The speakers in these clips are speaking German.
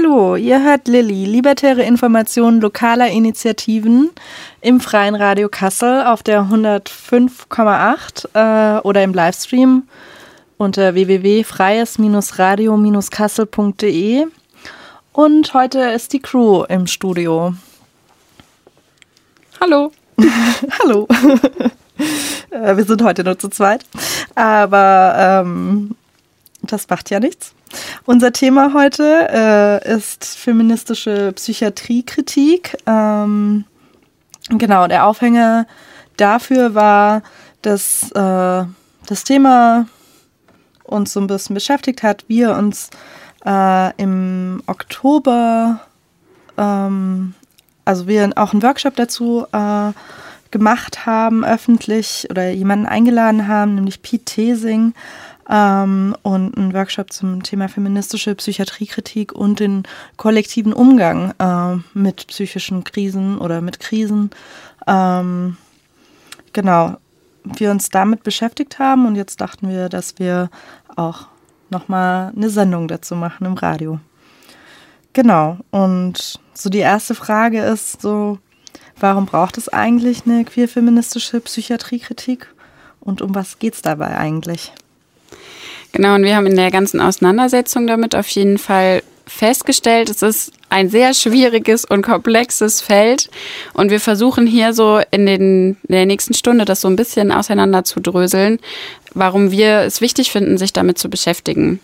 Hallo, ihr hört Lilly, libertäre Informationen lokaler Initiativen im Freien Radio Kassel auf der 105,8 äh, oder im Livestream unter www.freies-radio-kassel.de. Und heute ist die Crew im Studio. Hallo. Hallo. Äh, wir sind heute nur zu zweit, aber ähm, das macht ja nichts. Unser Thema heute äh, ist feministische Psychiatriekritik. Ähm, genau, der Aufhänger dafür war, dass äh, das Thema uns so ein bisschen beschäftigt hat. Wir uns äh, im Oktober, ähm, also wir auch einen Workshop dazu äh, gemacht haben, öffentlich oder jemanden eingeladen haben, nämlich Pete Thesing ähm, und einen Workshop zum Thema feministische Psychiatriekritik und den kollektiven Umgang äh, mit psychischen Krisen oder mit Krisen. Ähm, genau, wir uns damit beschäftigt haben und jetzt dachten wir, dass wir auch nochmal eine Sendung dazu machen im Radio. Genau, und so die erste Frage ist so, warum braucht es eigentlich eine queer-feministische Psychiatriekritik und um was geht es dabei eigentlich? Genau, und wir haben in der ganzen Auseinandersetzung damit auf jeden Fall festgestellt, es ist ein sehr schwieriges und komplexes Feld. Und wir versuchen hier so in, den, in der nächsten Stunde das so ein bisschen auseinander zu dröseln, warum wir es wichtig finden, sich damit zu beschäftigen.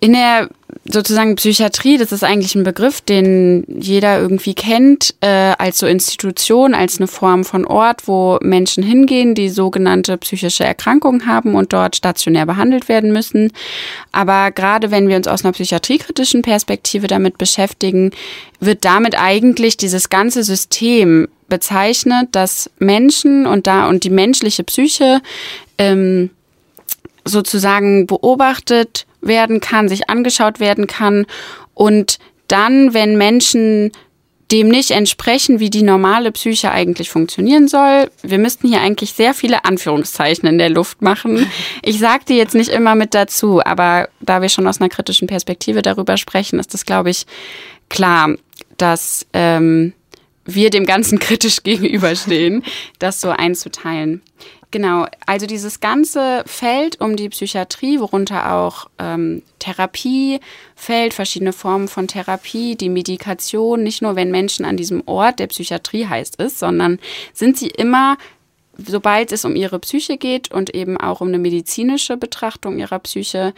In der sozusagen Psychiatrie, das ist eigentlich ein Begriff, den jeder irgendwie kennt, äh, als so Institution, als eine Form von Ort, wo Menschen hingehen, die sogenannte psychische Erkrankungen haben und dort stationär behandelt werden müssen. Aber gerade wenn wir uns aus einer psychiatriekritischen Perspektive damit beschäftigen, wird damit eigentlich dieses ganze System bezeichnet, dass Menschen und da und die menschliche Psyche ähm, sozusagen beobachtet werden kann, sich angeschaut werden kann und dann, wenn Menschen dem nicht entsprechen, wie die normale Psyche eigentlich funktionieren soll. Wir müssten hier eigentlich sehr viele Anführungszeichen in der Luft machen. Ich sage die jetzt nicht immer mit dazu, aber da wir schon aus einer kritischen Perspektive darüber sprechen, ist das, glaube ich, klar, dass ähm, wir dem Ganzen kritisch gegenüberstehen, das so einzuteilen. Genau, also dieses ganze Feld um die Psychiatrie, worunter auch ähm, Therapie fällt, verschiedene Formen von Therapie, die Medikation, nicht nur wenn Menschen an diesem Ort der Psychiatrie heißt ist, sondern sind sie immer, sobald es um ihre Psyche geht und eben auch um eine medizinische Betrachtung ihrer Psyche,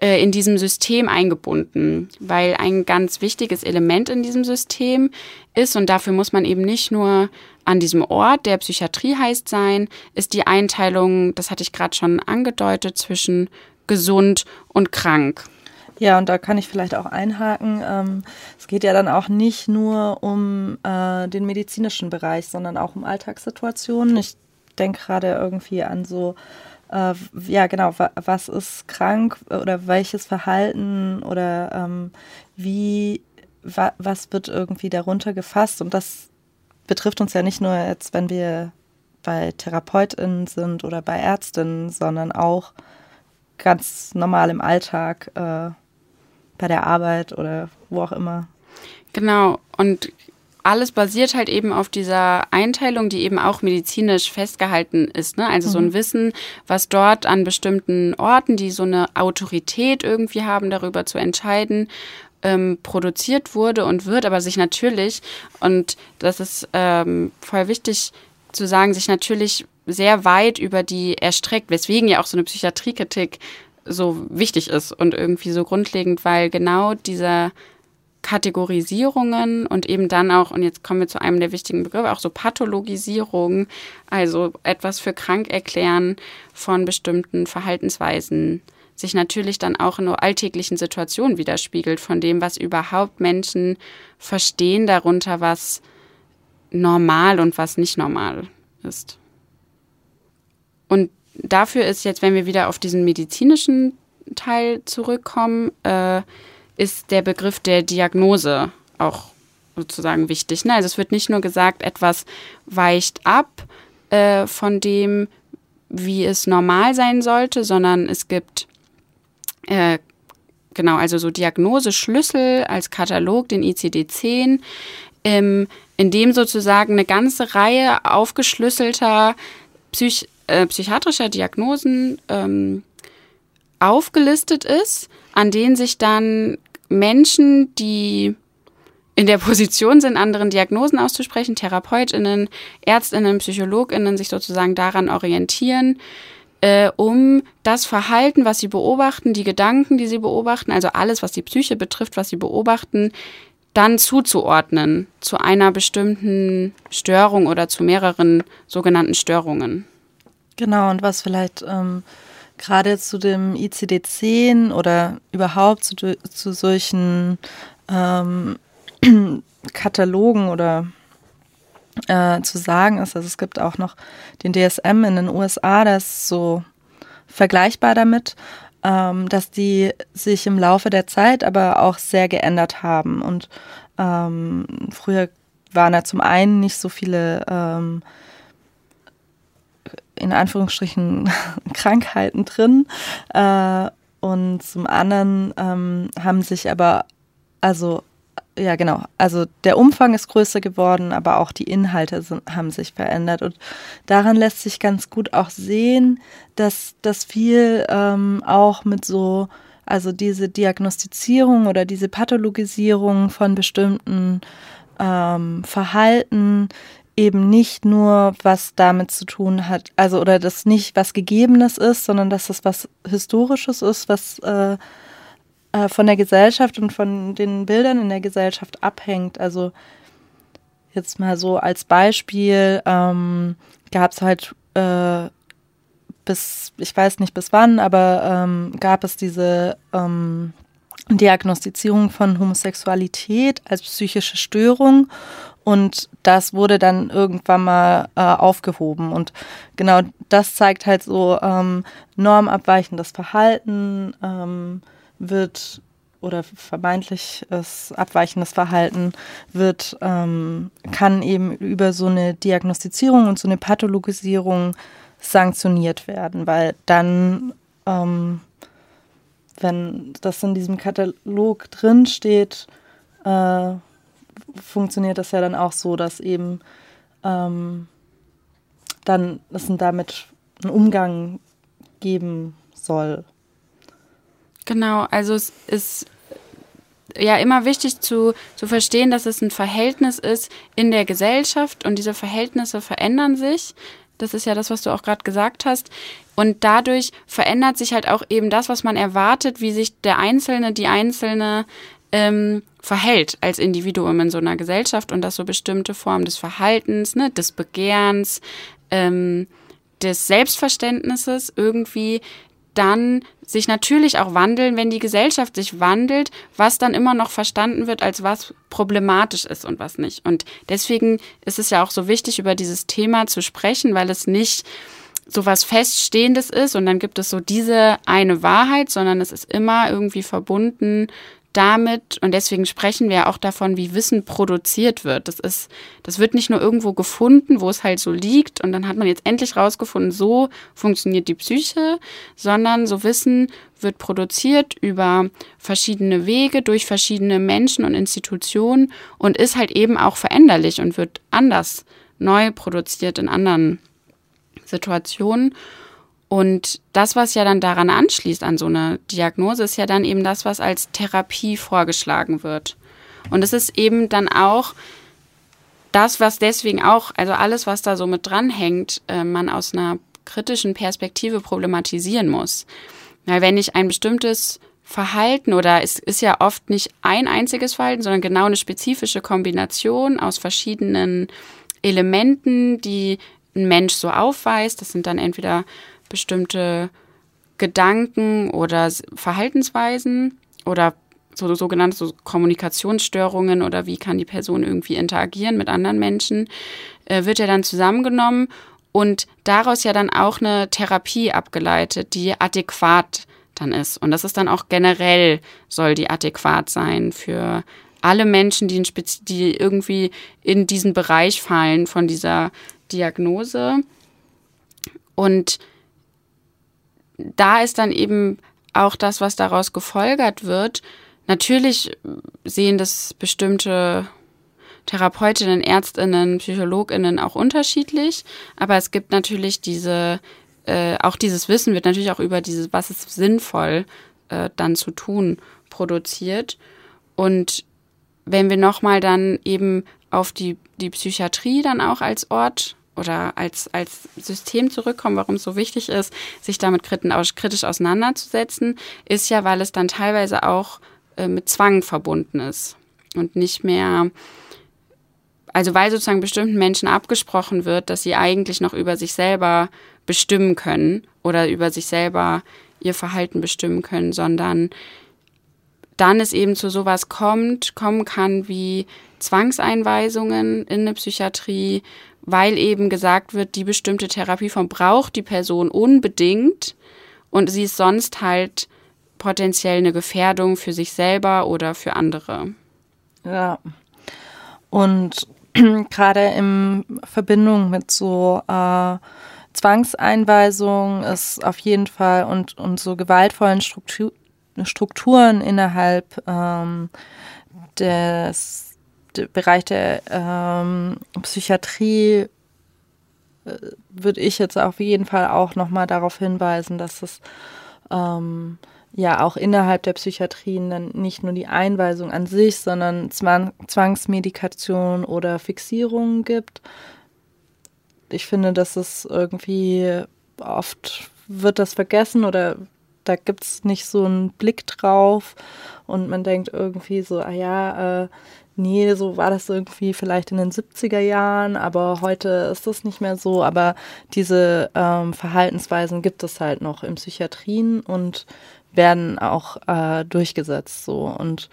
äh, in diesem System eingebunden, weil ein ganz wichtiges Element in diesem System ist und dafür muss man eben nicht nur an diesem Ort, der Psychiatrie heißt sein, ist die Einteilung, das hatte ich gerade schon angedeutet, zwischen gesund und krank. Ja, und da kann ich vielleicht auch einhaken. Ähm, es geht ja dann auch nicht nur um äh, den medizinischen Bereich, sondern auch um Alltagssituationen. Ich denke gerade irgendwie an so, äh, ja genau, was ist krank oder welches Verhalten oder ähm, wie, wa was wird irgendwie darunter gefasst. Und das betrifft uns ja nicht nur jetzt, wenn wir bei TherapeutInnen sind oder bei Ärztinnen, sondern auch ganz normal im Alltag, äh, bei der Arbeit oder wo auch immer. Genau. Und alles basiert halt eben auf dieser Einteilung, die eben auch medizinisch festgehalten ist. Ne? Also mhm. so ein mhm. Wissen, was dort an bestimmten Orten, die so eine Autorität irgendwie haben, darüber zu entscheiden, ähm, produziert wurde und wird, aber sich natürlich, und das ist ähm, voll wichtig zu sagen, sich natürlich sehr weit über die erstreckt, weswegen ja auch so eine Psychiatriekritik so wichtig ist und irgendwie so grundlegend, weil genau dieser Kategorisierungen und eben dann auch, und jetzt kommen wir zu einem der wichtigen Begriffe, auch so Pathologisierung, also etwas für krank erklären von bestimmten Verhaltensweisen sich natürlich dann auch in nur alltäglichen Situationen widerspiegelt, von dem, was überhaupt Menschen verstehen darunter, was normal und was nicht normal ist. Und dafür ist jetzt, wenn wir wieder auf diesen medizinischen Teil zurückkommen, äh, ist der Begriff der Diagnose auch sozusagen wichtig. Ne? Also es wird nicht nur gesagt, etwas weicht ab äh, von dem, wie es normal sein sollte, sondern es gibt äh, genau, also so Diagnoseschlüssel als Katalog, den ICD-10, ähm, in dem sozusagen eine ganze Reihe aufgeschlüsselter Psych äh, psychiatrischer Diagnosen ähm, aufgelistet ist, an denen sich dann Menschen, die in der Position sind, anderen Diagnosen auszusprechen, Therapeutinnen, Ärztinnen, Psychologinnen sich sozusagen daran orientieren, äh, um das Verhalten, was sie beobachten, die Gedanken, die sie beobachten, also alles, was die Psyche betrifft, was sie beobachten, dann zuzuordnen zu einer bestimmten Störung oder zu mehreren sogenannten Störungen. Genau, und was vielleicht ähm, gerade zu dem ICD-10 oder überhaupt zu, zu solchen ähm, Katalogen oder äh, zu sagen ist. Also es gibt auch noch den DSM in den USA, das ist so vergleichbar damit, ähm, dass die sich im Laufe der Zeit aber auch sehr geändert haben. Und ähm, früher waren da zum einen nicht so viele ähm, in Anführungsstrichen Krankheiten drin. Äh, und zum anderen ähm, haben sich aber, also ja genau, also der Umfang ist größer geworden, aber auch die Inhalte sind, haben sich verändert. Und daran lässt sich ganz gut auch sehen, dass das viel ähm, auch mit so, also diese Diagnostizierung oder diese Pathologisierung von bestimmten ähm, Verhalten eben nicht nur was damit zu tun hat, also oder das nicht was Gegebenes ist, sondern dass das was Historisches ist, was äh, äh, von der Gesellschaft und von den Bildern in der Gesellschaft abhängt. Also jetzt mal so als Beispiel ähm, gab es halt äh, bis, ich weiß nicht bis wann, aber ähm, gab es diese ähm, Diagnostizierung von Homosexualität als psychische Störung und das wurde dann irgendwann mal äh, aufgehoben. Und genau das zeigt halt so ähm, normabweichendes Verhalten ähm, wird oder vermeintliches abweichendes Verhalten wird, ähm, kann eben über so eine Diagnostizierung und so eine Pathologisierung sanktioniert werden, weil dann, ähm, wenn das in diesem Katalog drin steht, äh, funktioniert das ja dann auch so, dass eben ähm, dann es damit einen Umgang geben soll. Genau, also es ist ja immer wichtig zu, zu verstehen, dass es ein Verhältnis ist in der Gesellschaft und diese Verhältnisse verändern sich. Das ist ja das, was du auch gerade gesagt hast. Und dadurch verändert sich halt auch eben das, was man erwartet, wie sich der Einzelne, die Einzelne ähm, verhält als Individuum in so einer Gesellschaft und dass so bestimmte Formen des Verhaltens, ne, des Begehrens, ähm, des Selbstverständnisses irgendwie dann sich natürlich auch wandeln, wenn die Gesellschaft sich wandelt, was dann immer noch verstanden wird als was problematisch ist und was nicht. Und deswegen ist es ja auch so wichtig, über dieses Thema zu sprechen, weil es nicht so was Feststehendes ist und dann gibt es so diese eine Wahrheit, sondern es ist immer irgendwie verbunden damit, und deswegen sprechen wir auch davon, wie Wissen produziert wird. Das ist, das wird nicht nur irgendwo gefunden, wo es halt so liegt, und dann hat man jetzt endlich rausgefunden, so funktioniert die Psyche, sondern so Wissen wird produziert über verschiedene Wege, durch verschiedene Menschen und Institutionen und ist halt eben auch veränderlich und wird anders neu produziert in anderen Situationen. Und das, was ja dann daran anschließt an so eine Diagnose, ist ja dann eben das, was als Therapie vorgeschlagen wird. Und es ist eben dann auch das, was deswegen auch, also alles, was da so mit dranhängt, äh, man aus einer kritischen Perspektive problematisieren muss. Weil wenn ich ein bestimmtes Verhalten oder es ist ja oft nicht ein einziges Verhalten, sondern genau eine spezifische Kombination aus verschiedenen Elementen, die ein Mensch so aufweist. Das sind dann entweder bestimmte Gedanken oder Verhaltensweisen oder so sogenannte so Kommunikationsstörungen oder wie kann die Person irgendwie interagieren mit anderen Menschen, äh, wird ja dann zusammengenommen und daraus ja dann auch eine Therapie abgeleitet, die adäquat dann ist. Und das ist dann auch generell, soll die adäquat sein für alle Menschen, die, in die irgendwie in diesen Bereich fallen von dieser Diagnose. Und da ist dann eben auch das, was daraus gefolgert wird. Natürlich sehen das bestimmte Therapeutinnen, Ärztinnen, Psychologinnen auch unterschiedlich, aber es gibt natürlich diese, äh, auch dieses Wissen wird natürlich auch über dieses, was ist sinnvoll äh, dann zu tun, produziert. Und wenn wir nochmal dann eben auf die, die Psychiatrie dann auch als Ort oder als, als System zurückkommen, warum es so wichtig ist, sich damit kritisch auseinanderzusetzen, ist ja, weil es dann teilweise auch äh, mit Zwang verbunden ist und nicht mehr, also weil sozusagen bestimmten Menschen abgesprochen wird, dass sie eigentlich noch über sich selber bestimmen können oder über sich selber ihr Verhalten bestimmen können, sondern dann es eben zu sowas kommt, kommen kann wie Zwangseinweisungen in eine Psychiatrie, weil eben gesagt wird, die bestimmte Therapieform braucht die Person unbedingt und sie ist sonst halt potenziell eine Gefährdung für sich selber oder für andere. Ja. Und gerade in Verbindung mit so äh, Zwangseinweisungen ist auf jeden Fall und, und so gewaltvollen Struktur, Strukturen innerhalb ähm, des der Bereich der ähm, Psychiatrie äh, würde ich jetzt auf jeden Fall auch nochmal darauf hinweisen, dass es ähm, ja auch innerhalb der Psychiatrien dann nicht nur die Einweisung an sich, sondern Zwang Zwangsmedikation oder Fixierungen gibt. Ich finde, dass es irgendwie oft wird das vergessen oder da gibt es nicht so einen Blick drauf und man denkt irgendwie so, ah ja, äh, nee, so war das irgendwie vielleicht in den 70er Jahren, aber heute ist das nicht mehr so. Aber diese ähm, Verhaltensweisen gibt es halt noch in Psychiatrien und werden auch äh, durchgesetzt so. Und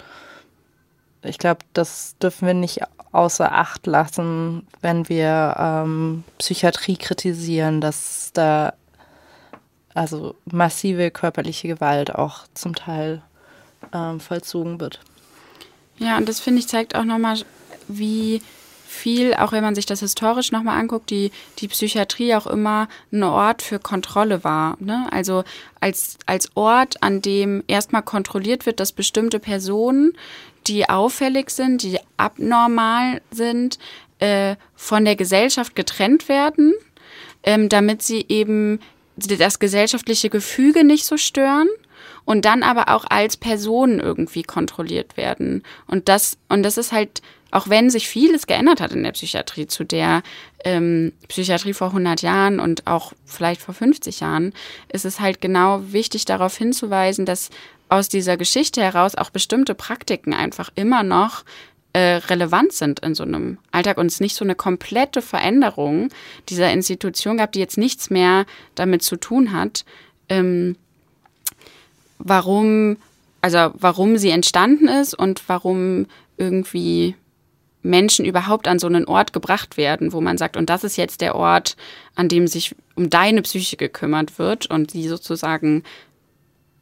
ich glaube, das dürfen wir nicht außer Acht lassen, wenn wir ähm, Psychiatrie kritisieren, dass da also massive körperliche Gewalt auch zum Teil ähm, vollzogen wird. Ja, und das finde ich zeigt auch nochmal, wie viel, auch wenn man sich das historisch nochmal anguckt, die, die Psychiatrie auch immer ein Ort für Kontrolle war. Ne? Also als, als Ort, an dem erstmal kontrolliert wird, dass bestimmte Personen, die auffällig sind, die abnormal sind, äh, von der Gesellschaft getrennt werden, ähm, damit sie eben das gesellschaftliche Gefüge nicht so stören und dann aber auch als Personen irgendwie kontrolliert werden. Und das, und das ist halt, auch wenn sich vieles geändert hat in der Psychiatrie zu der ähm, Psychiatrie vor 100 Jahren und auch vielleicht vor 50 Jahren, ist es halt genau wichtig darauf hinzuweisen, dass aus dieser Geschichte heraus auch bestimmte Praktiken einfach immer noch relevant sind in so einem Alltag und es nicht so eine komplette Veränderung dieser Institution gab, die jetzt nichts mehr damit zu tun hat, ähm, warum, also warum sie entstanden ist und warum irgendwie Menschen überhaupt an so einen Ort gebracht werden, wo man sagt, und das ist jetzt der Ort, an dem sich um deine Psyche gekümmert wird und die sozusagen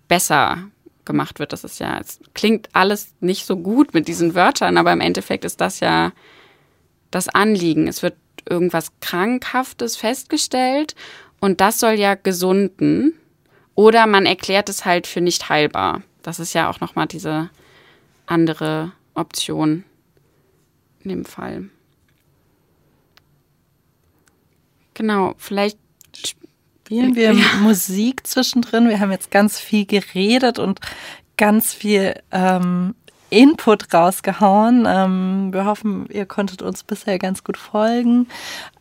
besser gemacht wird. Das ist ja, es klingt alles nicht so gut mit diesen Wörtern, aber im Endeffekt ist das ja das Anliegen. Es wird irgendwas Krankhaftes festgestellt und das soll ja gesunden. Oder man erklärt es halt für nicht heilbar. Das ist ja auch nochmal diese andere Option in dem Fall. Genau, vielleicht spielen wir ja. Musik zwischendrin. Wir haben jetzt ganz viel geredet und ganz viel ähm, Input rausgehauen. Ähm, wir hoffen, ihr konntet uns bisher ganz gut folgen.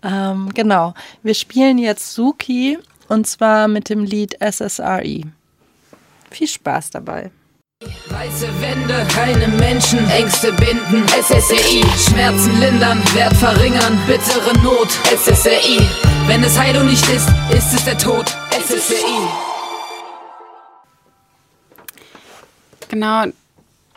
Ähm, genau, wir spielen jetzt Suki und zwar mit dem Lied SSRE. Viel Spaß dabei. Weiße Wände, keine Menschen, Ängste binden, SSRI, Schmerzen lindern, Wert verringern, bittere Not, SSRI. Wenn es Heilung nicht ist, ist es der Tod, SSRI. Genau,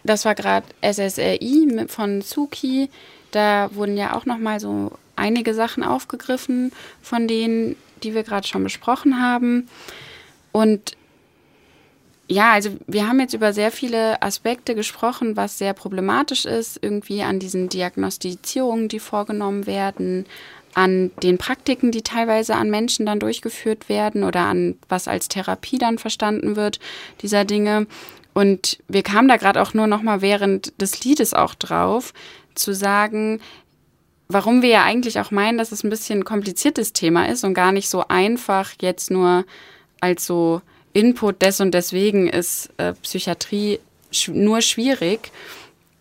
das war gerade SSRI von Suki. Da wurden ja auch nochmal so einige Sachen aufgegriffen von denen, die wir gerade schon besprochen haben. Und ja, also wir haben jetzt über sehr viele Aspekte gesprochen, was sehr problematisch ist, irgendwie an diesen Diagnostizierungen, die vorgenommen werden, an den Praktiken, die teilweise an Menschen dann durchgeführt werden oder an was als Therapie dann verstanden wird, dieser Dinge. Und wir kamen da gerade auch nur noch mal während des Liedes auch drauf, zu sagen, warum wir ja eigentlich auch meinen, dass es ein bisschen kompliziertes Thema ist und gar nicht so einfach jetzt nur als so Input des und deswegen ist äh, Psychiatrie sch nur schwierig,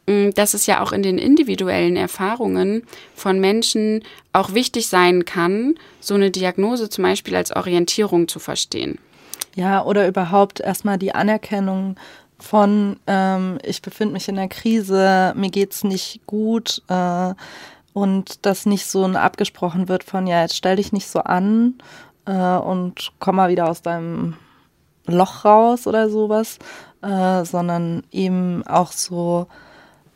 mm, dass es ja auch in den individuellen Erfahrungen von Menschen auch wichtig sein kann, so eine Diagnose zum Beispiel als Orientierung zu verstehen. Ja, oder überhaupt erstmal die Anerkennung von, ähm, ich befinde mich in einer Krise, mir geht's nicht gut äh, und dass nicht so ein abgesprochen wird von, ja, jetzt stell dich nicht so an äh, und komm mal wieder aus deinem Loch raus oder sowas, äh, sondern eben auch so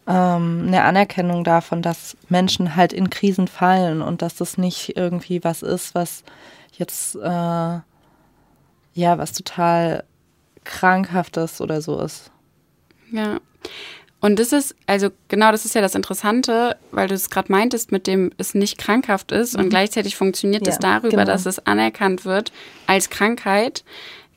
ähm, eine Anerkennung davon, dass Menschen halt in Krisen fallen und dass das nicht irgendwie was ist, was jetzt äh, ja was total krankhaftes oder so ist. Ja. Und das ist, also genau, das ist ja das Interessante, weil du es gerade meintest, mit dem es nicht krankhaft ist mhm. und gleichzeitig funktioniert es darüber, genau. dass es anerkannt wird als Krankheit,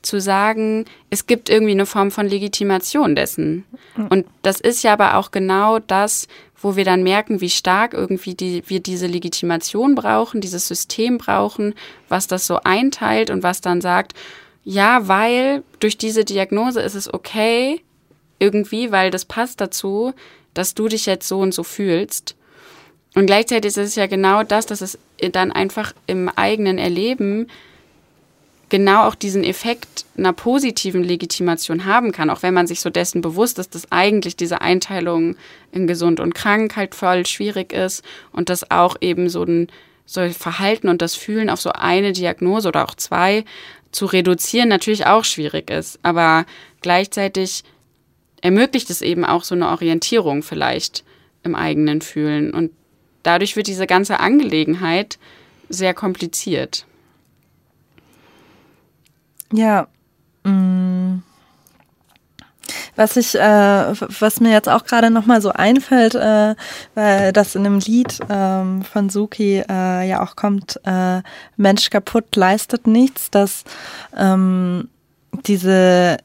zu sagen, es gibt irgendwie eine Form von Legitimation dessen. Und das ist ja aber auch genau das, wo wir dann merken, wie stark irgendwie die, wir diese Legitimation brauchen, dieses System brauchen, was das so einteilt und was dann sagt, ja, weil durch diese Diagnose ist es okay, irgendwie, weil das passt dazu, dass du dich jetzt so und so fühlst. Und gleichzeitig ist es ja genau das, dass es dann einfach im eigenen Erleben genau auch diesen Effekt einer positiven Legitimation haben kann, auch wenn man sich so dessen bewusst ist, dass eigentlich diese Einteilung in gesund und krank halt voll schwierig ist und dass auch eben so ein so Verhalten und das Fühlen auf so eine Diagnose oder auch zwei zu reduzieren natürlich auch schwierig ist. Aber gleichzeitig ermöglicht es eben auch so eine Orientierung vielleicht im eigenen Fühlen. Und dadurch wird diese ganze Angelegenheit sehr kompliziert. Ja. Mm. Was ich, äh, was mir jetzt auch gerade nochmal so einfällt, äh, weil das in einem Lied ähm, von Suki äh, ja auch kommt, äh, Mensch kaputt leistet nichts, dass ähm, diese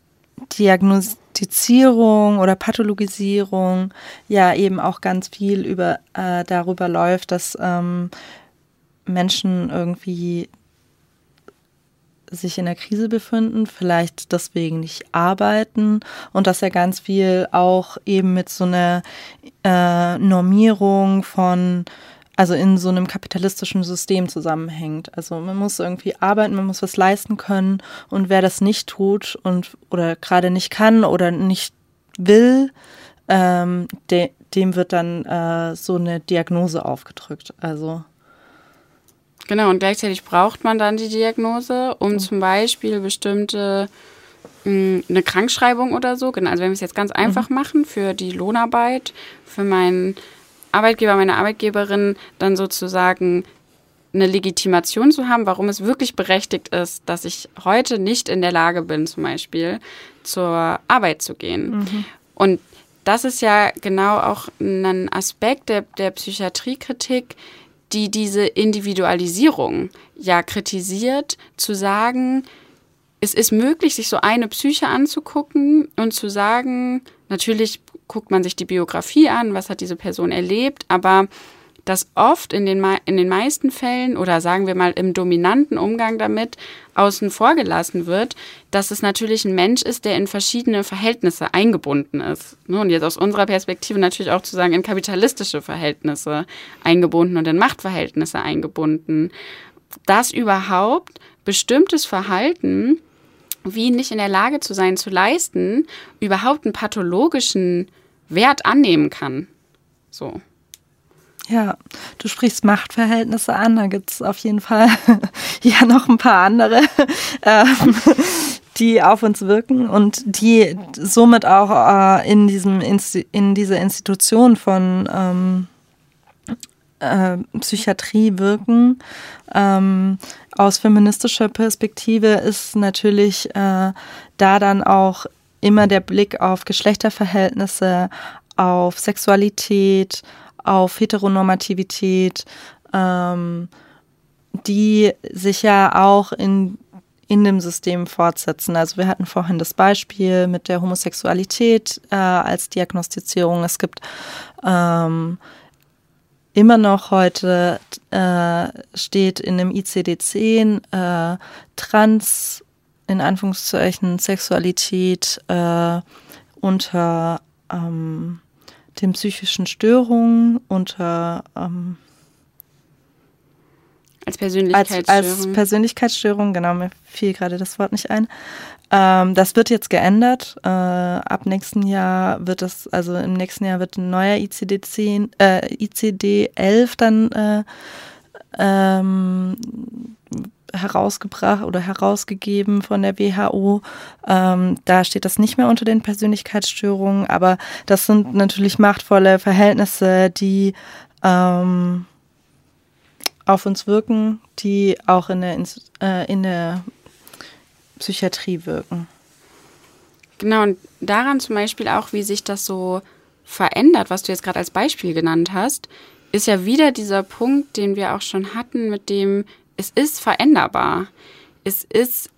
Diagnostizierung oder Pathologisierung ja eben auch ganz viel über äh, darüber läuft, dass ähm, Menschen irgendwie sich in der Krise befinden, vielleicht deswegen nicht arbeiten und dass er ganz viel auch eben mit so einer äh, Normierung von also in so einem kapitalistischen System zusammenhängt. Also man muss irgendwie arbeiten, man muss was leisten können und wer das nicht tut und oder gerade nicht kann oder nicht will, ähm, de, dem wird dann äh, so eine Diagnose aufgedrückt. Also genau und gleichzeitig braucht man dann die Diagnose, um mhm. zum Beispiel bestimmte hm, eine Krankschreibung oder so. Genau, also wenn wir es jetzt ganz einfach mhm. machen für die Lohnarbeit, für meinen Arbeitgeber, meine Arbeitgeberin dann sozusagen eine Legitimation zu haben, warum es wirklich berechtigt ist, dass ich heute nicht in der Lage bin, zum Beispiel zur Arbeit zu gehen. Mhm. Und das ist ja genau auch ein Aspekt der, der Psychiatriekritik, die diese Individualisierung ja kritisiert, zu sagen, es ist möglich, sich so eine Psyche anzugucken und zu sagen, natürlich guckt man sich die Biografie an, was hat diese Person erlebt, aber dass oft in den, in den meisten Fällen oder sagen wir mal im dominanten Umgang damit außen vor gelassen wird, dass es natürlich ein Mensch ist, der in verschiedene Verhältnisse eingebunden ist. Ne, und jetzt aus unserer Perspektive natürlich auch zu sagen, in kapitalistische Verhältnisse eingebunden und in Machtverhältnisse eingebunden. Dass überhaupt bestimmtes Verhalten wie nicht in der Lage zu sein, zu leisten, überhaupt einen pathologischen Wert annehmen kann. So. Ja, du sprichst Machtverhältnisse an, da gibt es auf jeden Fall ja noch ein paar andere, ähm, die auf uns wirken und die somit auch äh, in, diesem Insti in dieser Institution von ähm, äh, Psychiatrie wirken. Ähm, aus feministischer Perspektive ist natürlich äh, da dann auch immer der Blick auf Geschlechterverhältnisse, auf Sexualität, auf Heteronormativität ähm, die sich ja auch in, in dem System fortsetzen. Also wir hatten vorhin das Beispiel mit der Homosexualität äh, als Diagnostizierung. Es gibt ähm, immer noch heute äh, steht in dem ICD-10 äh, Trans, in Anführungszeichen, Sexualität äh, unter ähm, den psychischen Störungen, unter ähm, als Persönlichkeitsstörung. Als, als Persönlichkeitsstörung, genau, mir fiel gerade das Wort nicht ein. Ähm, das wird jetzt geändert. Äh, ab nächsten Jahr wird es, also im nächsten Jahr wird ein neuer ICD-10, äh, ICD-11 dann äh, ähm, herausgebracht oder herausgegeben von der WHO. Ähm, da steht das nicht mehr unter den Persönlichkeitsstörungen, aber das sind natürlich machtvolle Verhältnisse, die ähm, auf uns wirken, die auch in der, äh, in der Psychiatrie wirken. Genau, und daran zum Beispiel auch, wie sich das so verändert, was du jetzt gerade als Beispiel genannt hast, ist ja wieder dieser Punkt, den wir auch schon hatten, mit dem es ist veränderbar. Es ist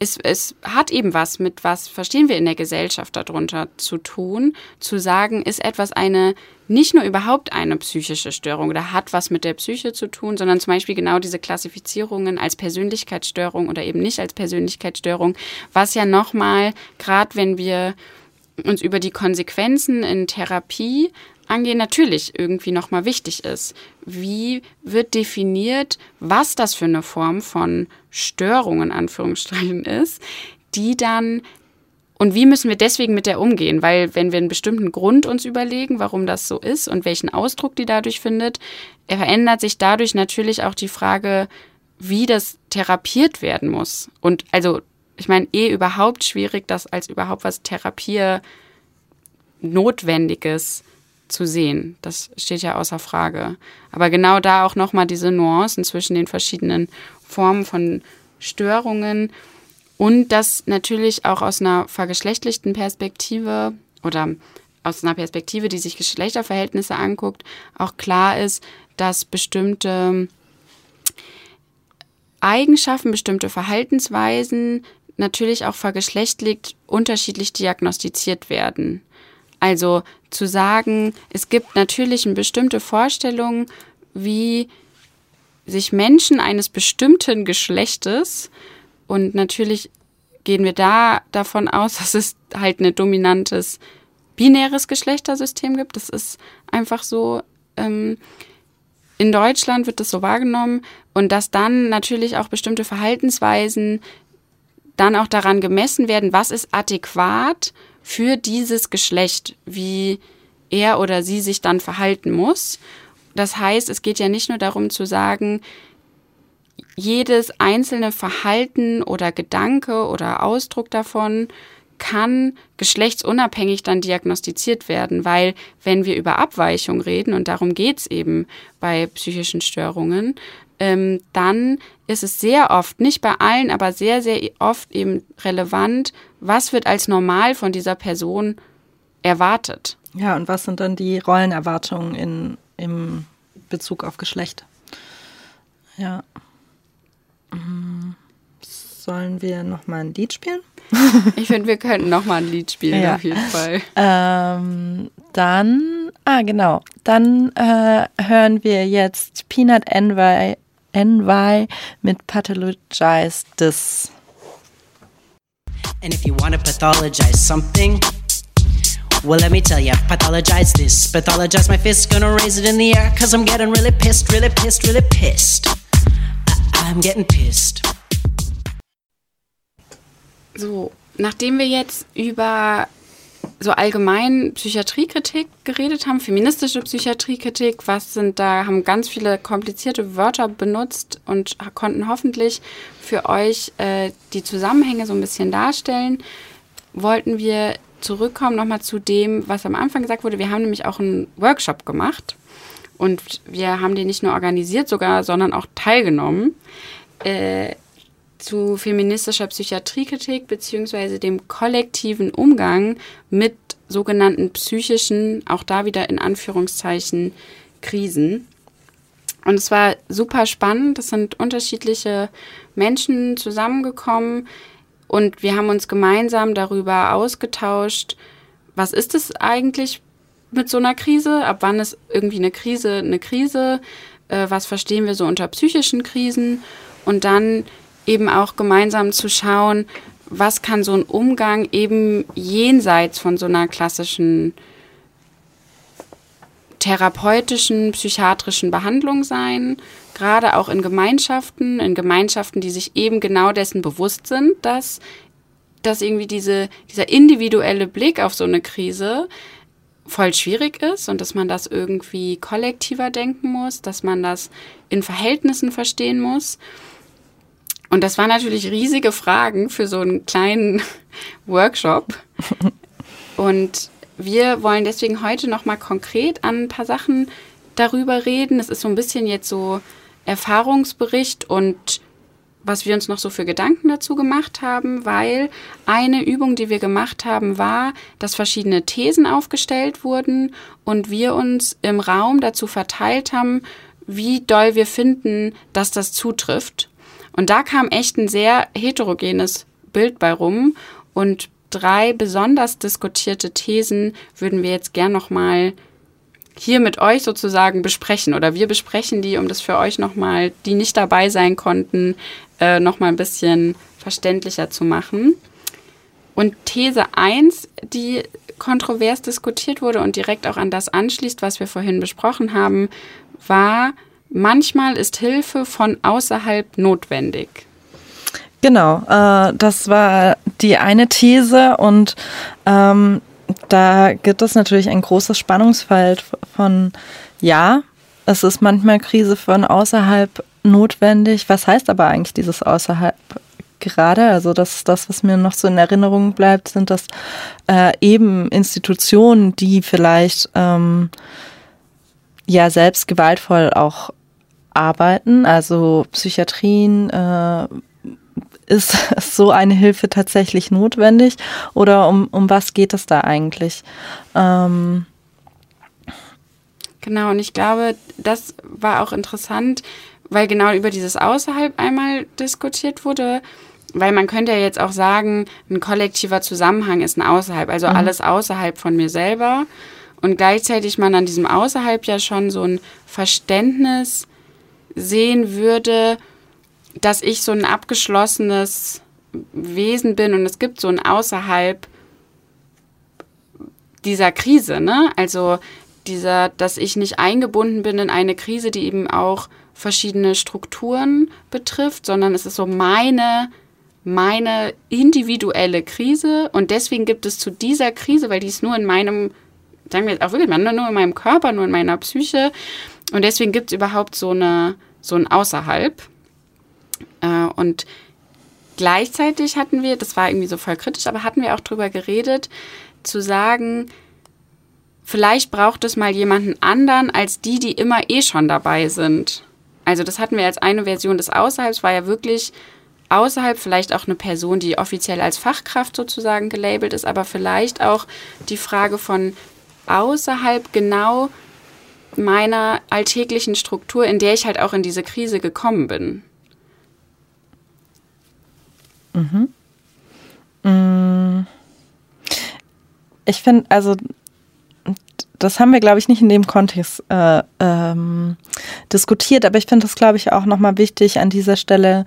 es, es hat eben was mit was verstehen wir in der Gesellschaft darunter zu tun, zu sagen, ist etwas eine, nicht nur überhaupt eine psychische Störung oder hat was mit der Psyche zu tun, sondern zum Beispiel genau diese Klassifizierungen als Persönlichkeitsstörung oder eben nicht als Persönlichkeitsstörung, was ja nochmal, gerade wenn wir uns über die Konsequenzen in Therapie angehen, natürlich irgendwie nochmal wichtig ist. Wie wird definiert, was das für eine Form von Störung in Anführungsstrichen ist, die dann und wie müssen wir deswegen mit der umgehen? Weil wenn wir einen bestimmten Grund uns überlegen, warum das so ist und welchen Ausdruck die dadurch findet, verändert sich dadurch natürlich auch die Frage, wie das therapiert werden muss. Und also, ich meine, eh überhaupt schwierig, das als überhaupt was Therapie Notwendiges zu sehen. Das steht ja außer Frage. Aber genau da auch nochmal diese Nuancen zwischen den verschiedenen Formen von Störungen und das natürlich auch aus einer vergeschlechtlichten Perspektive oder aus einer Perspektive, die sich Geschlechterverhältnisse anguckt, auch klar ist, dass bestimmte Eigenschaften, bestimmte Verhaltensweisen natürlich auch vergeschlechtlicht unterschiedlich diagnostiziert werden. Also zu sagen, es gibt natürlich eine bestimmte Vorstellung, wie sich Menschen eines bestimmten Geschlechtes und natürlich gehen wir da davon aus, dass es halt ein dominantes binäres Geschlechtersystem gibt. Das ist einfach so. Ähm, in Deutschland wird das so wahrgenommen und dass dann natürlich auch bestimmte Verhaltensweisen dann auch daran gemessen werden, was ist adäquat für dieses Geschlecht, wie er oder sie sich dann verhalten muss. Das heißt, es geht ja nicht nur darum zu sagen, jedes einzelne Verhalten oder Gedanke oder Ausdruck davon kann geschlechtsunabhängig dann diagnostiziert werden, weil wenn wir über Abweichung reden, und darum geht's eben bei psychischen Störungen, ähm, dann ist es sehr oft, nicht bei allen, aber sehr, sehr oft eben relevant, was wird als normal von dieser Person erwartet. Ja, und was sind dann die Rollenerwartungen in, im Bezug auf Geschlecht? Ja. Mhm. Sollen wir nochmal ein Lied spielen? Ich finde, wir könnten nochmal ein Lied spielen, ja. auf jeden Fall. Ähm, dann, ah, genau. Dann äh, hören wir jetzt Peanut Envy NY mit Pathologize This. And if you want to pathologize something, well, let me tell you, pathologize this. Pathologize my fist, gonna raise it in the air, cause I'm getting really pissed, really pissed, really pissed. I I'm getting pissed. So, nachdem wir jetzt über so allgemein Psychiatriekritik geredet haben, feministische Psychiatriekritik, was sind da, haben ganz viele komplizierte Wörter benutzt und konnten hoffentlich für euch äh, die Zusammenhänge so ein bisschen darstellen, wollten wir zurückkommen nochmal zu dem, was am Anfang gesagt wurde. Wir haben nämlich auch einen Workshop gemacht und wir haben den nicht nur organisiert sogar, sondern auch teilgenommen. Äh, zu feministischer Psychiatriekritik beziehungsweise dem kollektiven Umgang mit sogenannten psychischen, auch da wieder in Anführungszeichen, Krisen. Und es war super spannend. Es sind unterschiedliche Menschen zusammengekommen und wir haben uns gemeinsam darüber ausgetauscht, was ist es eigentlich mit so einer Krise? Ab wann ist irgendwie eine Krise eine Krise? Äh, was verstehen wir so unter psychischen Krisen? Und dann eben auch gemeinsam zu schauen, was kann so ein Umgang eben jenseits von so einer klassischen therapeutischen, psychiatrischen Behandlung sein, gerade auch in Gemeinschaften, in Gemeinschaften, die sich eben genau dessen bewusst sind, dass, dass irgendwie diese, dieser individuelle Blick auf so eine Krise voll schwierig ist und dass man das irgendwie kollektiver denken muss, dass man das in Verhältnissen verstehen muss. Und das waren natürlich riesige Fragen für so einen kleinen Workshop. Und wir wollen deswegen heute noch mal konkret an ein paar Sachen darüber reden. Es ist so ein bisschen jetzt so Erfahrungsbericht und was wir uns noch so für Gedanken dazu gemacht haben, weil eine Übung, die wir gemacht haben, war, dass verschiedene Thesen aufgestellt wurden und wir uns im Raum dazu verteilt haben, wie doll wir finden, dass das zutrifft. Und da kam echt ein sehr heterogenes Bild bei rum und drei besonders diskutierte Thesen würden wir jetzt gern nochmal hier mit euch sozusagen besprechen oder wir besprechen die, um das für euch nochmal, die nicht dabei sein konnten, äh, nochmal ein bisschen verständlicher zu machen. Und These 1, die kontrovers diskutiert wurde und direkt auch an das anschließt, was wir vorhin besprochen haben, war, manchmal ist Hilfe von außerhalb notwendig. Genau, äh, das war die eine These und ähm, da gibt es natürlich ein großes Spannungsfeld von, ja, es ist manchmal Krise von außerhalb notwendig. Was heißt aber eigentlich dieses außerhalb gerade? Also das, das, was mir noch so in Erinnerung bleibt, sind das äh, eben Institutionen, die vielleicht ähm, ja selbst gewaltvoll auch arbeiten, also Psychiatrien, äh, ist so eine Hilfe tatsächlich notwendig oder um, um was geht es da eigentlich? Ähm genau, und ich glaube, das war auch interessant, weil genau über dieses Außerhalb einmal diskutiert wurde. Weil man könnte ja jetzt auch sagen, ein kollektiver Zusammenhang ist ein Außerhalb, also mhm. alles außerhalb von mir selber. Und gleichzeitig man an diesem Außerhalb ja schon so ein Verständnis sehen würde, dass ich so ein abgeschlossenes Wesen bin und es gibt so ein Außerhalb dieser Krise, ne? Also dieser, dass ich nicht eingebunden bin in eine Krise, die eben auch verschiedene Strukturen betrifft, sondern es ist so meine meine individuelle Krise und deswegen gibt es zu dieser Krise, weil die ist nur in meinem, sagen wir jetzt auch wirklich, nur in meinem Körper, nur in meiner Psyche und deswegen gibt es überhaupt so eine so ein Außerhalb äh, und gleichzeitig hatten wir, das war irgendwie so voll kritisch, aber hatten wir auch drüber geredet, zu sagen, vielleicht braucht es mal jemanden anderen als die, die immer eh schon dabei sind. Also das hatten wir als eine Version des Außerhalbs, war ja wirklich außerhalb vielleicht auch eine Person, die offiziell als Fachkraft sozusagen gelabelt ist, aber vielleicht auch die Frage von außerhalb genau meiner alltäglichen Struktur, in der ich halt auch in diese Krise gekommen bin. Mhm. Mm. Ich finde, also das haben wir, glaube ich, nicht in dem Kontext äh, ähm, diskutiert, aber ich finde das, glaube ich, auch nochmal wichtig, an dieser Stelle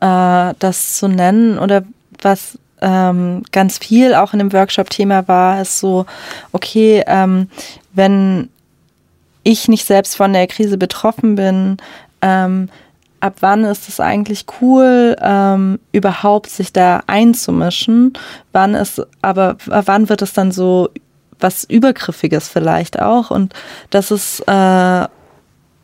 äh, das zu nennen oder was ähm, ganz viel auch in dem Workshop-Thema war, ist so, okay, ähm, wenn ich nicht selbst von der Krise betroffen bin, ähm, ab wann ist es eigentlich cool, ähm, überhaupt sich da einzumischen? Wann ist, aber wann wird es dann so was Übergriffiges vielleicht auch? Und das ist, äh,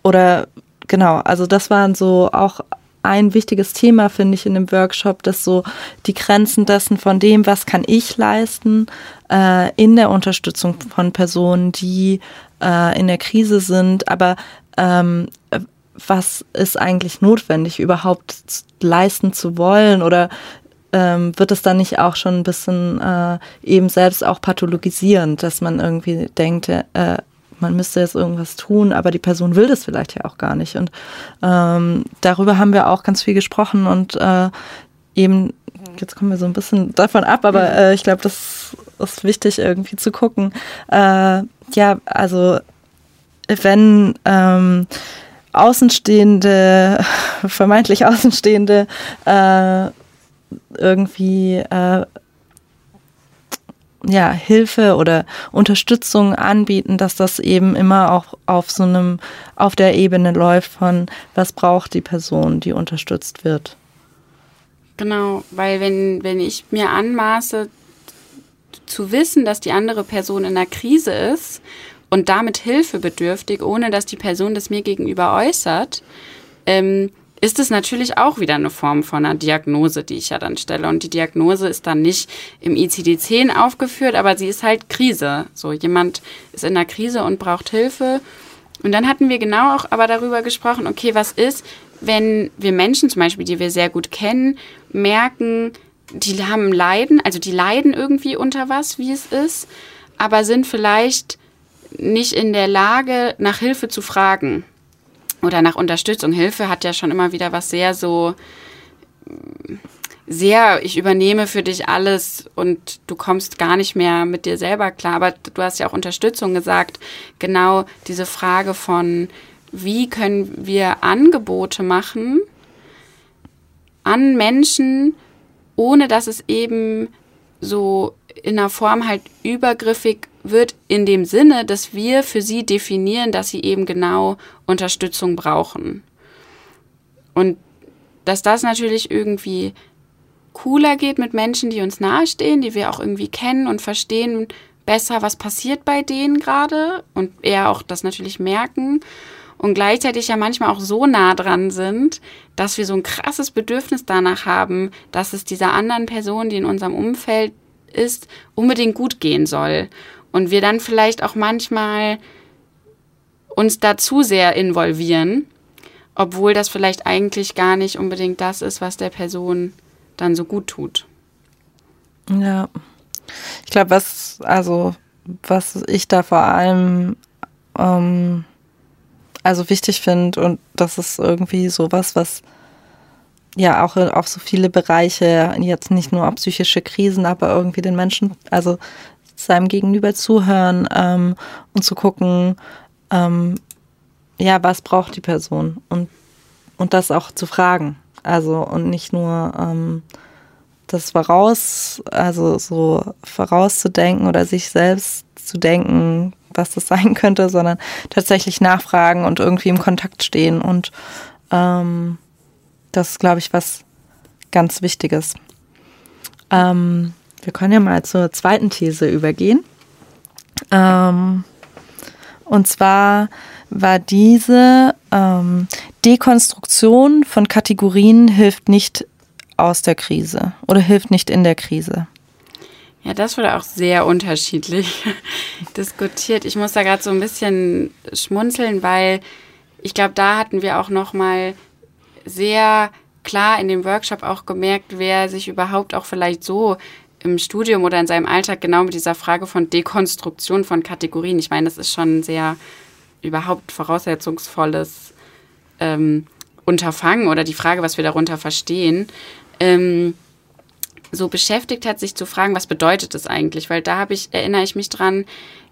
oder genau, also das waren so auch ein wichtiges Thema, finde ich, in dem Workshop, dass so die Grenzen dessen von dem, was kann ich leisten, äh, in der Unterstützung von Personen, die äh, in der Krise sind, aber ähm, was ist eigentlich notwendig, überhaupt leisten zu wollen oder ähm, wird es dann nicht auch schon ein bisschen äh, eben selbst auch pathologisieren, dass man irgendwie denkt, äh, man müsste jetzt irgendwas tun, aber die Person will das vielleicht ja auch gar nicht. Und ähm, darüber haben wir auch ganz viel gesprochen und äh, eben, jetzt kommen wir so ein bisschen davon ab, aber mhm. äh, ich glaube, das ist wichtig irgendwie zu gucken. Äh, ja, also wenn ähm, Außenstehende, vermeintlich Außenstehende äh, irgendwie äh, ja, Hilfe oder Unterstützung anbieten, dass das eben immer auch auf so einem, auf der Ebene läuft von, was braucht die Person, die unterstützt wird. Genau, weil wenn, wenn ich mir anmaße, zu wissen, dass die andere Person in einer Krise ist und damit hilfebedürftig, ohne dass die Person das mir gegenüber äußert, ähm, ist es natürlich auch wieder eine Form von einer Diagnose, die ich ja dann stelle. Und die Diagnose ist dann nicht im ICD-10 aufgeführt, aber sie ist halt Krise. So, jemand ist in einer Krise und braucht Hilfe. Und dann hatten wir genau auch aber darüber gesprochen, okay, was ist, wenn wir Menschen zum Beispiel, die wir sehr gut kennen, merken, die haben Leiden, also die leiden irgendwie unter was, wie es ist, aber sind vielleicht nicht in der Lage, nach Hilfe zu fragen oder nach Unterstützung. Hilfe hat ja schon immer wieder was sehr so sehr, ich übernehme für dich alles und du kommst gar nicht mehr mit dir selber klar. Aber du hast ja auch Unterstützung gesagt. Genau diese Frage von, wie können wir Angebote machen an Menschen, ohne dass es eben so in einer Form halt übergriffig wird in dem Sinne, dass wir für sie definieren, dass sie eben genau Unterstützung brauchen. Und dass das natürlich irgendwie cooler geht mit Menschen, die uns nahestehen, die wir auch irgendwie kennen und verstehen besser, was passiert bei denen gerade und eher auch das natürlich merken und gleichzeitig ja manchmal auch so nah dran sind, dass wir so ein krasses Bedürfnis danach haben, dass es dieser anderen Person, die in unserem Umfeld ist, unbedingt gut gehen soll. Und wir dann vielleicht auch manchmal uns da zu sehr involvieren, obwohl das vielleicht eigentlich gar nicht unbedingt das ist, was der Person dann so gut tut. Ja. Ich glaube, was, also, was ich da vor allem ähm, also wichtig finde und das ist irgendwie sowas, was ja auch auf so viele Bereiche, jetzt nicht nur auf psychische Krisen, aber irgendwie den Menschen, also seinem Gegenüber zuhören ähm, und zu gucken, ähm, ja, was braucht die Person und, und das auch zu fragen. Also und nicht nur ähm, das voraus, also so vorauszudenken oder sich selbst zu denken, was das sein könnte, sondern tatsächlich nachfragen und irgendwie im Kontakt stehen. Und ähm, das ist, glaube ich, was ganz Wichtiges. Ähm, wir können ja mal zur zweiten These übergehen. Ähm, und zwar war diese ähm, Dekonstruktion von Kategorien hilft nicht aus der Krise oder hilft nicht in der Krise. Ja, das wurde auch sehr unterschiedlich diskutiert. Ich muss da gerade so ein bisschen schmunzeln, weil ich glaube, da hatten wir auch noch mal sehr klar in dem Workshop auch gemerkt, wer sich überhaupt auch vielleicht so im Studium oder in seinem Alltag genau mit dieser Frage von Dekonstruktion von Kategorien. Ich meine, das ist schon ein sehr überhaupt voraussetzungsvolles ähm, Unterfangen oder die Frage, was wir darunter verstehen. Ähm, so beschäftigt hat, sich zu fragen, was bedeutet das eigentlich? Weil da habe ich, erinnere ich mich dran,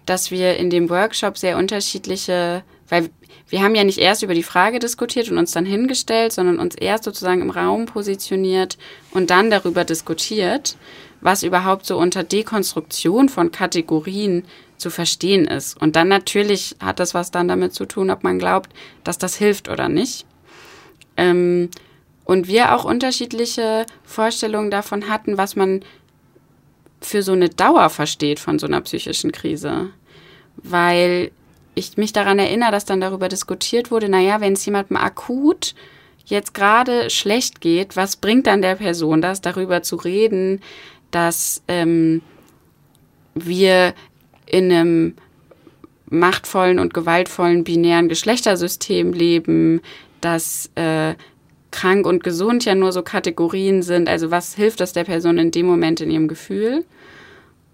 dass wir in dem Workshop sehr unterschiedliche, weil wir haben ja nicht erst über die Frage diskutiert und uns dann hingestellt, sondern uns erst sozusagen im Raum positioniert und dann darüber diskutiert, was überhaupt so unter Dekonstruktion von Kategorien zu verstehen ist. Und dann natürlich hat das was dann damit zu tun, ob man glaubt, dass das hilft oder nicht. Ähm, und wir auch unterschiedliche Vorstellungen davon hatten, was man für so eine Dauer versteht von so einer psychischen Krise. Weil ich mich daran erinnere, dass dann darüber diskutiert wurde, naja, wenn es jemandem akut jetzt gerade schlecht geht, was bringt dann der Person das, darüber zu reden, dass ähm, wir in einem machtvollen und gewaltvollen binären Geschlechtersystem leben, dass äh, krank und gesund ja nur so Kategorien sind. Also was hilft das der Person in dem Moment in ihrem Gefühl?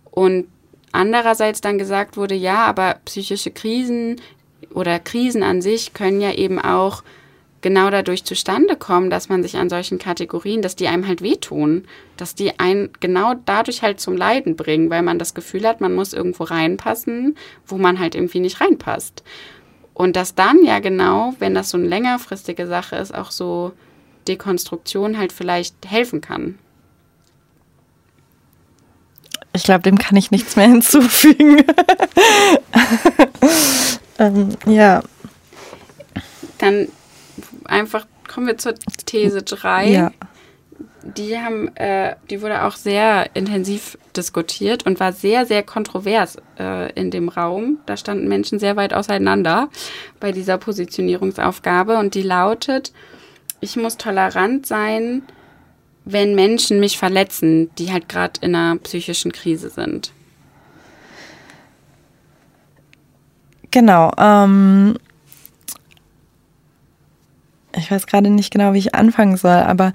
Und andererseits dann gesagt wurde, ja, aber psychische Krisen oder Krisen an sich können ja eben auch genau dadurch zustande kommen, dass man sich an solchen Kategorien, dass die einem halt wehtun, dass die einen genau dadurch halt zum Leiden bringen, weil man das Gefühl hat, man muss irgendwo reinpassen, wo man halt irgendwie nicht reinpasst. Und dass dann ja genau, wenn das so eine längerfristige Sache ist, auch so Dekonstruktion halt vielleicht helfen kann. Ich glaube, dem kann ich nichts mehr hinzufügen. ähm, ja. Dann einfach kommen wir zur These 3. Ja. Die haben, äh, die wurde auch sehr intensiv diskutiert und war sehr, sehr kontrovers äh, in dem Raum. Da standen Menschen sehr weit auseinander bei dieser Positionierungsaufgabe und die lautet, ich muss tolerant sein, wenn Menschen mich verletzen, die halt gerade in einer psychischen Krise sind. Genau. Ähm, ich weiß gerade nicht genau, wie ich anfangen soll, aber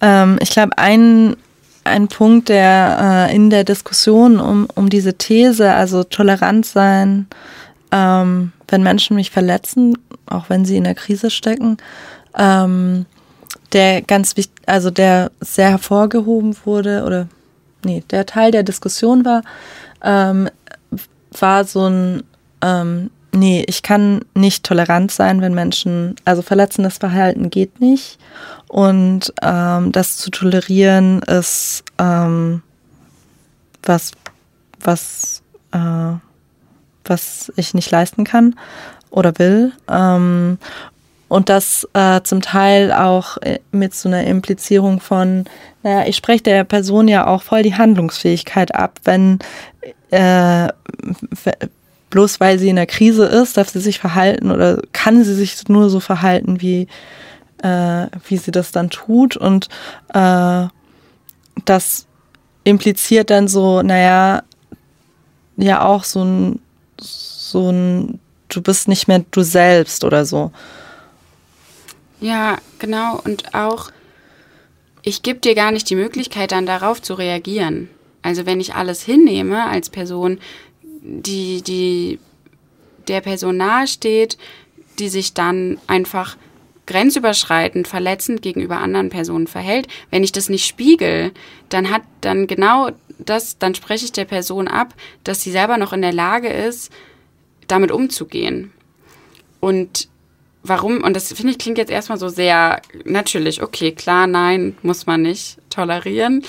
ähm, ich glaube, ein, ein Punkt, der äh, in der Diskussion um, um diese These, also tolerant sein, ähm, wenn Menschen mich verletzen, auch wenn sie in der Krise stecken, ähm, der ganz wichtig, also der sehr hervorgehoben wurde oder nee, der Teil der Diskussion war, ähm, war so ein ähm, nee, ich kann nicht tolerant sein, wenn Menschen, also verletzendes Verhalten geht nicht. Und ähm, das zu tolerieren ist ähm, was, was, äh, was ich nicht leisten kann oder will. Ähm, und das äh, zum Teil auch äh, mit so einer Implizierung von, naja, ich spreche der Person ja auch voll die Handlungsfähigkeit ab, wenn äh, bloß weil sie in der Krise ist, darf sie sich verhalten oder kann sie sich nur so verhalten, wie, äh, wie sie das dann tut. Und äh, das impliziert dann so, naja, ja auch so ein, so ein, du bist nicht mehr du selbst oder so. Ja, genau. Und auch, ich gebe dir gar nicht die Möglichkeit, dann darauf zu reagieren. Also wenn ich alles hinnehme als Person, die, die der Person nahesteht, die sich dann einfach grenzüberschreitend, verletzend gegenüber anderen Personen verhält. Wenn ich das nicht spiegel, dann hat dann genau das, dann spreche ich der Person ab, dass sie selber noch in der Lage ist, damit umzugehen. Und warum, und das finde ich klingt jetzt erstmal so sehr natürlich, okay, klar, nein, muss man nicht tolerieren.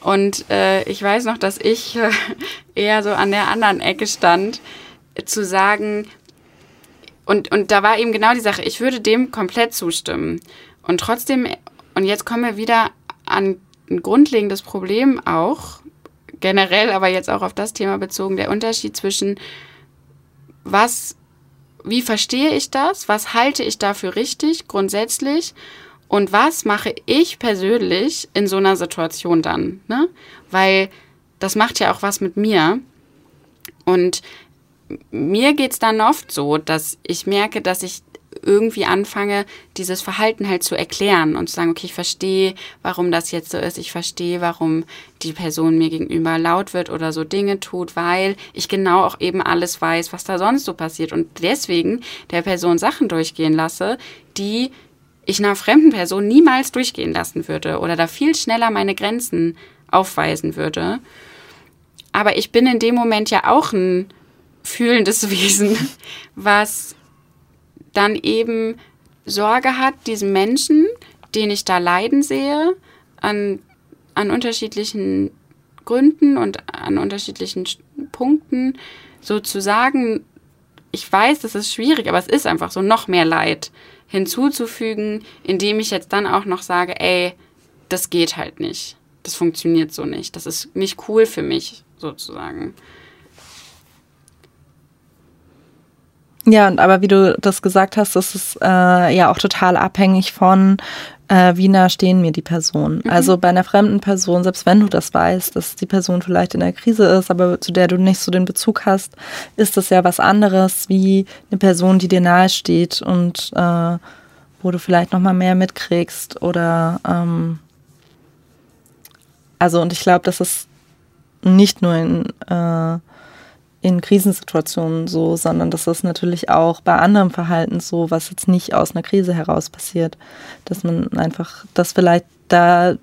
Und äh, ich weiß noch, dass ich äh, eher so an der anderen Ecke stand, äh, zu sagen, und, und da war eben genau die Sache, ich würde dem komplett zustimmen. Und trotzdem, und jetzt kommen wir wieder an ein grundlegendes Problem auch, generell, aber jetzt auch auf das Thema bezogen, der Unterschied zwischen was, wie verstehe ich das, was halte ich dafür richtig grundsätzlich und was mache ich persönlich in so einer Situation dann? Ne? Weil das macht ja auch was mit mir. Und mir geht es dann oft so, dass ich merke, dass ich irgendwie anfange, dieses Verhalten halt zu erklären und zu sagen, okay, ich verstehe, warum das jetzt so ist, ich verstehe, warum die Person mir gegenüber laut wird oder so Dinge tut, weil ich genau auch eben alles weiß, was da sonst so passiert und deswegen der Person Sachen durchgehen lasse, die ich einer fremden Person niemals durchgehen lassen würde oder da viel schneller meine Grenzen aufweisen würde. Aber ich bin in dem Moment ja auch ein fühlendes Wesen, was dann eben Sorge hat, diesen Menschen, den ich da leiden sehe, an, an unterschiedlichen Gründen und an unterschiedlichen Punkten sozusagen, ich weiß, das ist schwierig, aber es ist einfach so noch mehr Leid hinzuzufügen, indem ich jetzt dann auch noch sage, ey, das geht halt nicht. Das funktioniert so nicht. Das ist nicht cool für mich, sozusagen. Ja, und aber wie du das gesagt hast, ist es äh, ja auch total abhängig von, äh, wie nah stehen mir die Personen. Mhm. Also bei einer fremden Person, selbst wenn du das weißt, dass die Person vielleicht in der Krise ist, aber zu der du nicht so den Bezug hast, ist das ja was anderes wie eine Person, die dir nahe steht und äh, wo du vielleicht noch mal mehr mitkriegst oder ähm, also und ich glaube, das ist nicht nur in äh, in Krisensituationen so, sondern das ist natürlich auch bei anderem Verhalten so, was jetzt nicht aus einer Krise heraus passiert. Dass man einfach, dass vielleicht da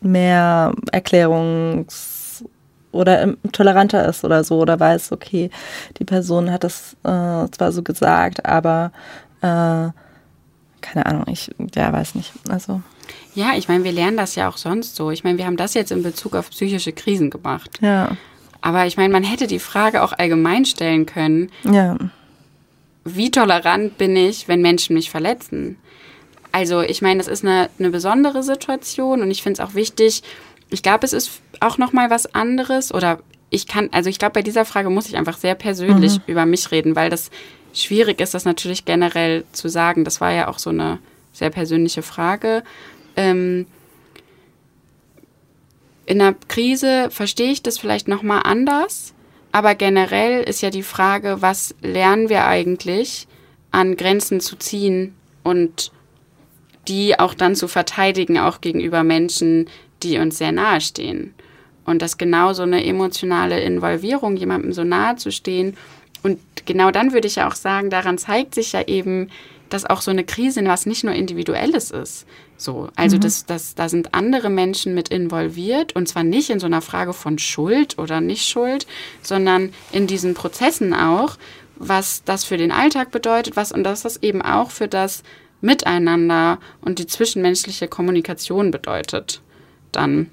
mehr Erklärungs- oder toleranter ist oder so oder weiß, okay, die Person hat das äh, zwar so gesagt, aber äh, keine Ahnung, ich ja weiß nicht. Also ja, ich meine, wir lernen das ja auch sonst so. Ich meine, wir haben das jetzt in Bezug auf psychische Krisen gemacht. Ja. Aber ich meine, man hätte die Frage auch allgemein stellen können. Ja. Wie tolerant bin ich, wenn Menschen mich verletzen? Also, ich meine, das ist eine, eine besondere Situation und ich finde es auch wichtig. Ich glaube, es ist auch noch mal was anderes oder ich kann, also ich glaube, bei dieser Frage muss ich einfach sehr persönlich mhm. über mich reden, weil das schwierig ist, das natürlich generell zu sagen. Das war ja auch so eine sehr persönliche Frage. Ähm, in einer Krise verstehe ich das vielleicht noch mal anders, aber generell ist ja die Frage, was lernen wir eigentlich an Grenzen zu ziehen und die auch dann zu verteidigen, auch gegenüber Menschen, die uns sehr nahe stehen. Und dass genau so eine emotionale Involvierung, jemandem so nahe zu stehen. Und genau dann würde ich ja auch sagen, daran zeigt sich ja eben, dass auch so eine Krise was nicht nur Individuelles ist. So, also mhm. das, das, da sind andere Menschen mit involviert und zwar nicht in so einer Frage von Schuld oder nicht Schuld, sondern in diesen Prozessen auch, was das für den Alltag bedeutet, was und dass das eben auch für das Miteinander und die zwischenmenschliche Kommunikation bedeutet. Dann.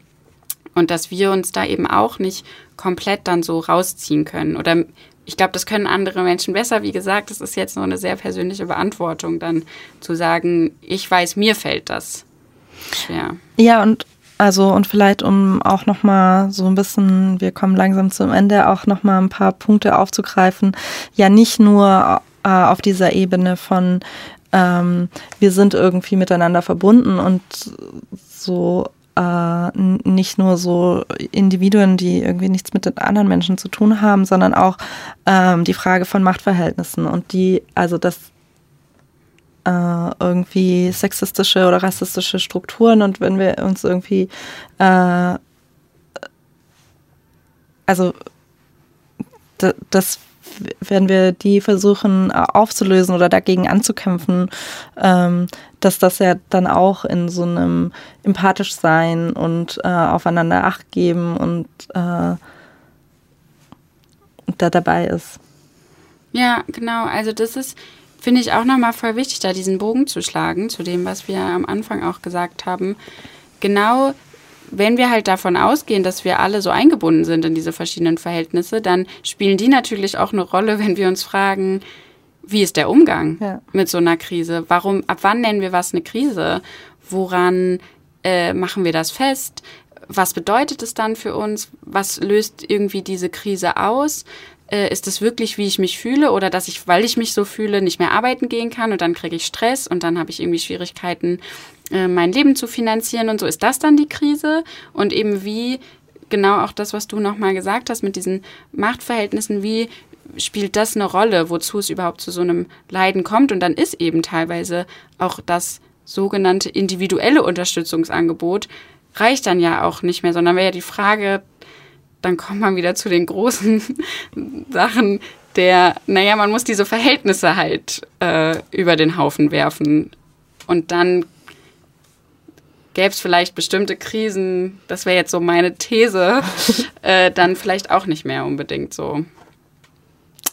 Und dass wir uns da eben auch nicht komplett dann so rausziehen können oder ich glaube, das können andere Menschen besser. Wie gesagt, das ist jetzt nur eine sehr persönliche Beantwortung, dann zu sagen, ich weiß, mir fällt das schwer. Ja, und also und vielleicht um auch noch mal so ein bisschen, wir kommen langsam zum Ende, auch noch mal ein paar Punkte aufzugreifen. Ja, nicht nur äh, auf dieser Ebene von ähm, wir sind irgendwie miteinander verbunden und so äh, nicht nur so Individuen, die irgendwie nichts mit den anderen Menschen zu tun haben, sondern auch ähm, die Frage von Machtverhältnissen und die, also das äh, irgendwie sexistische oder rassistische Strukturen und wenn wir uns irgendwie äh, also das werden wir die versuchen aufzulösen oder dagegen anzukämpfen, ähm, dass das ja dann auch in so einem empathisch sein und äh, aufeinander Acht geben und äh, da dabei ist. Ja, genau. Also das ist, finde ich auch nochmal voll wichtig, da diesen Bogen zu schlagen zu dem, was wir am Anfang auch gesagt haben. Genau wenn wir halt davon ausgehen, dass wir alle so eingebunden sind in diese verschiedenen Verhältnisse, dann spielen die natürlich auch eine Rolle, wenn wir uns fragen, wie ist der Umgang ja. mit so einer Krise? Warum, ab wann nennen wir was eine Krise? Woran äh, machen wir das fest? Was bedeutet es dann für uns? Was löst irgendwie diese Krise aus? Äh, ist es wirklich, wie ich mich fühle oder dass ich, weil ich mich so fühle, nicht mehr arbeiten gehen kann und dann kriege ich Stress und dann habe ich irgendwie Schwierigkeiten, äh, mein Leben zu finanzieren und so. Ist das dann die Krise? Und eben wie, genau auch das, was du nochmal gesagt hast mit diesen Machtverhältnissen, wie spielt das eine Rolle, wozu es überhaupt zu so einem Leiden kommt? Und dann ist eben teilweise auch das sogenannte individuelle Unterstützungsangebot reicht dann ja auch nicht mehr, sondern wäre ja die Frage, dann kommt man wieder zu den großen Sachen der, naja, man muss diese Verhältnisse halt äh, über den Haufen werfen. Und dann gäbe es vielleicht bestimmte Krisen, das wäre jetzt so meine These, äh, dann vielleicht auch nicht mehr unbedingt so.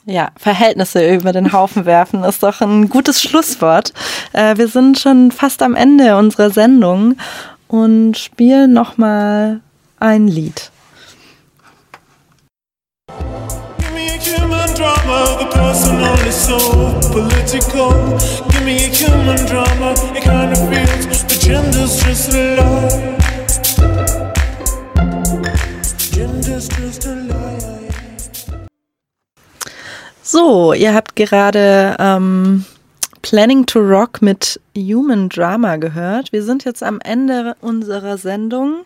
Ja, Verhältnisse über den Haufen werfen ist doch ein gutes Schlusswort. Äh, wir sind schon fast am Ende unserer Sendung und spielen nochmal ein Lied. Drama, the personal is so political. Give me a human drama, it kind of feels the a. Gender's just a lie. So, ihr habt gerade ähm, Planning to Rock mit Human Drama gehört. Wir sind jetzt am Ende unserer Sendung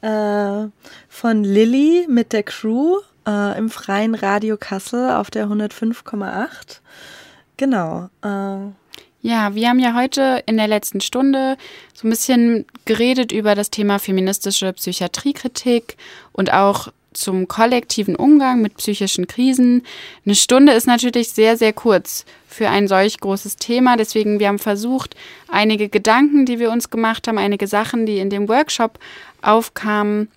äh, von Lilly mit der Crew äh, im freien Radio Kassel auf der 105,8. Genau. Äh. Ja, wir haben ja heute in der letzten Stunde so ein bisschen geredet über das Thema feministische Psychiatriekritik und auch zum kollektiven Umgang mit psychischen Krisen. Eine Stunde ist natürlich sehr, sehr kurz für ein solch großes Thema. Deswegen, wir haben versucht, einige Gedanken, die wir uns gemacht haben, einige Sachen, die in dem Workshop aufkamen,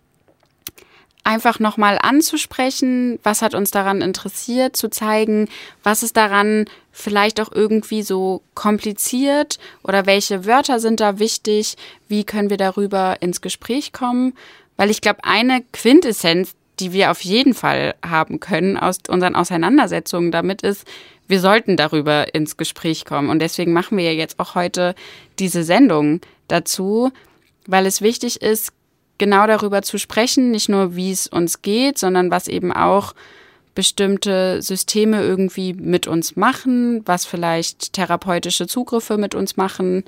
einfach nochmal anzusprechen, was hat uns daran interessiert, zu zeigen, was ist daran vielleicht auch irgendwie so kompliziert oder welche Wörter sind da wichtig, wie können wir darüber ins Gespräch kommen. Weil ich glaube, eine Quintessenz, die wir auf jeden Fall haben können aus unseren Auseinandersetzungen damit ist, wir sollten darüber ins Gespräch kommen. Und deswegen machen wir ja jetzt auch heute diese Sendung dazu, weil es wichtig ist, genau darüber zu sprechen, nicht nur wie es uns geht, sondern was eben auch bestimmte Systeme irgendwie mit uns machen, was vielleicht therapeutische Zugriffe mit uns machen,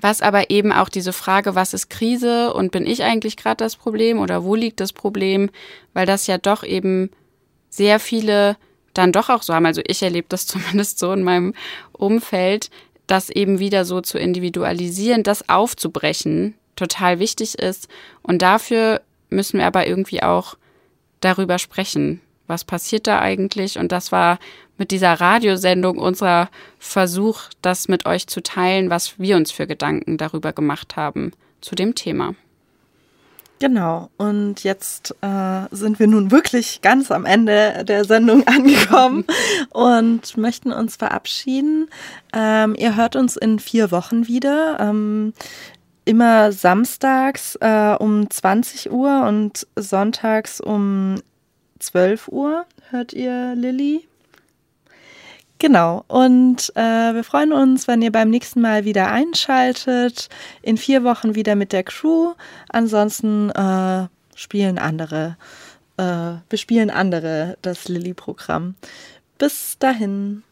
was aber eben auch diese Frage, was ist Krise und bin ich eigentlich gerade das Problem oder wo liegt das Problem, weil das ja doch eben sehr viele dann doch auch so haben. Also ich erlebe das zumindest so in meinem Umfeld, das eben wieder so zu individualisieren, das aufzubrechen, total wichtig ist. Und dafür müssen wir aber irgendwie auch darüber sprechen. Was passiert da eigentlich? Und das war mit dieser Radiosendung unser Versuch, das mit euch zu teilen, was wir uns für Gedanken darüber gemacht haben zu dem Thema. Genau, und jetzt äh, sind wir nun wirklich ganz am Ende der Sendung angekommen und möchten uns verabschieden. Ähm, ihr hört uns in vier Wochen wieder. Ähm, immer samstags äh, um 20 Uhr und sonntags um 12 Uhr. Hört ihr Lilly? Genau. Und äh, wir freuen uns, wenn ihr beim nächsten Mal wieder einschaltet. In vier Wochen wieder mit der Crew. Ansonsten äh, spielen andere, äh, bespielen andere das Lilly-Programm. Bis dahin.